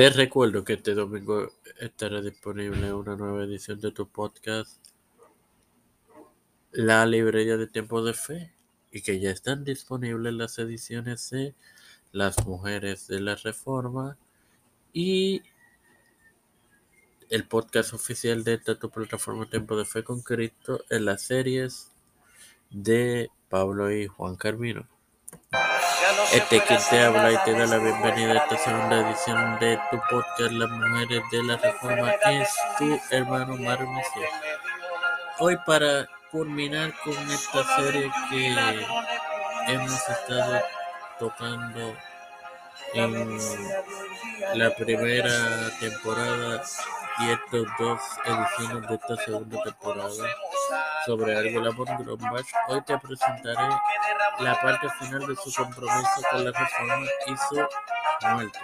Te recuerdo que este domingo estará disponible una nueva edición de tu podcast, La Librería de Tiempo de Fe, y que ya están disponibles las ediciones de Las Mujeres de la Reforma y el podcast oficial de esta tu plataforma Tiempo de Fe con Cristo en las series de Pablo y Juan Carmino. Este quien te habla y te da la bienvenida a esta segunda edición de tu podcast Las Mujeres de la Reforma. Es tu hermano Mario Hoy para culminar con esta serie que hemos estado tocando en la primera temporada y estos dos ediciones de esta segunda temporada sobre la Grombach, hoy te presentaré la parte final de su compromiso con la reforma y su muerte.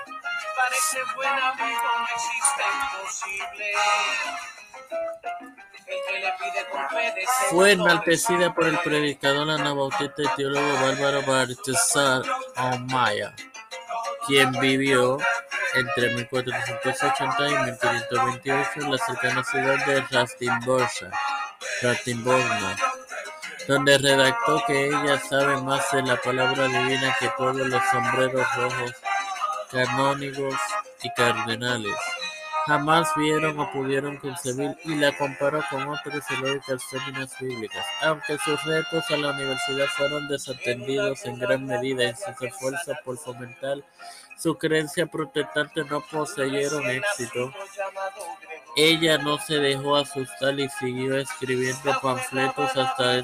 Fue enaltecida por el predicador anabautista y teólogo Bárbaro Baltasar Omaya, quien vivió entre 1480 y 1528 en la cercana ciudad de Rastimborsa donde redactó que ella sabe más de la palabra divina que todos los sombreros rojos, canónigos y cardenales. Jamás vieron o pudieron concebir y la comparó con otras lógicas féminas bíblicas, aunque sus retos a la universidad fueron desatendidos en gran medida en sus esfuerzos por fomentar su creencia protestante no poseyeron éxito. Ella no se dejó asustar y siguió escribiendo panfletos hasta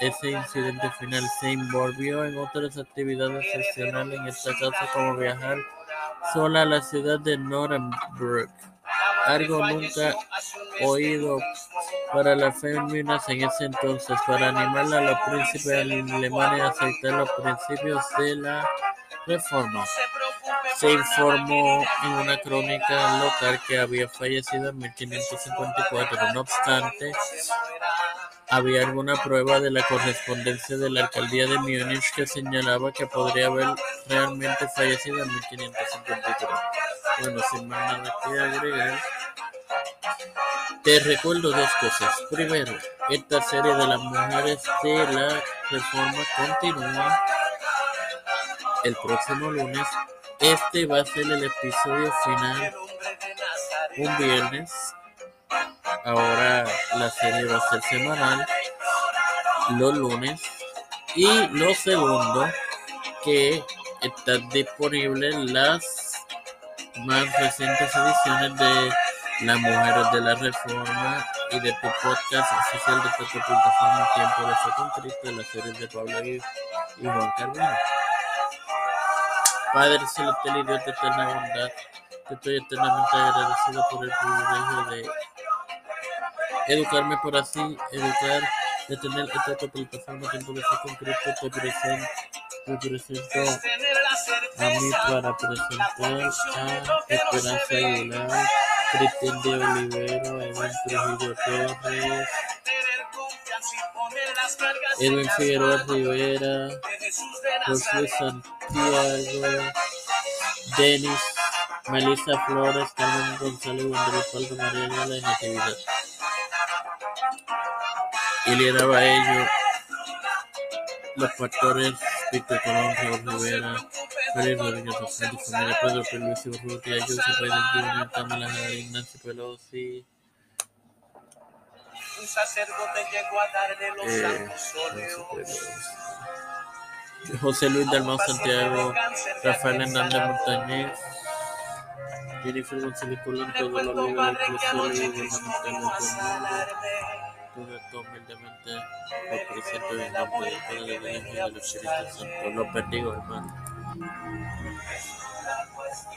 ese incidente final. Se envolvió en otras actividades excepcionales, en este caso como viajar sola a la ciudad de Nuremberg, algo nunca oído para las féminas en ese entonces, para animar a los príncipes alemanes a aceptar los principios de la reforma. Se informó en una crónica local que había fallecido en 1554. No obstante, había alguna prueba de la correspondencia de la alcaldía de Múnich que señalaba que podría haber realmente fallecido en 1553. Bueno, sin más nada que agregar, te recuerdo dos cosas. Primero, esta serie de las mujeres de la reforma continúa el próximo lunes. Este va a ser el episodio final un viernes. Ahora la serie va a ser semanal los lunes. Y lo segundo, que están disponibles las más recientes ediciones de Las Mujeres de la Reforma y de tu podcast oficial de tu plataforma Tiempo de Fe con Cristo, la serie de Pablo y, Juan Carlos. Padre celestial y Dios de eterna bondad, te estoy eternamente agradecido por el privilegio de educarme por así, educar, de tener esta plataforma tiempo de con Cristo, te presento, te presento a mí para presentar a Esperanza Aguilar, Cristian de Olivero, Edwin Trujillo Torres, Edwin Figueroa Rivera, José Santiago, Denis, Melissa Flores, Carmen González, González Paldo, Mariana La Natividad. Iliana Baello, los factores Víctor Colón, Rivera, Félix Rodríguez Familia Pedro Luis Urrutia, Joseph Biden Jr., Kamala Harris, Nancy Pelosi, un sacerdote llegó a darle los eh, santos óleos. José Luis Santiago, Rafael Hernández Montañez, Jennifer González Colón, todo lo libre del Club y gubernamentales esto humildemente lo presento en nombre del Padre, del Hijo y del Espíritu Santo. Los bendigo, hermano.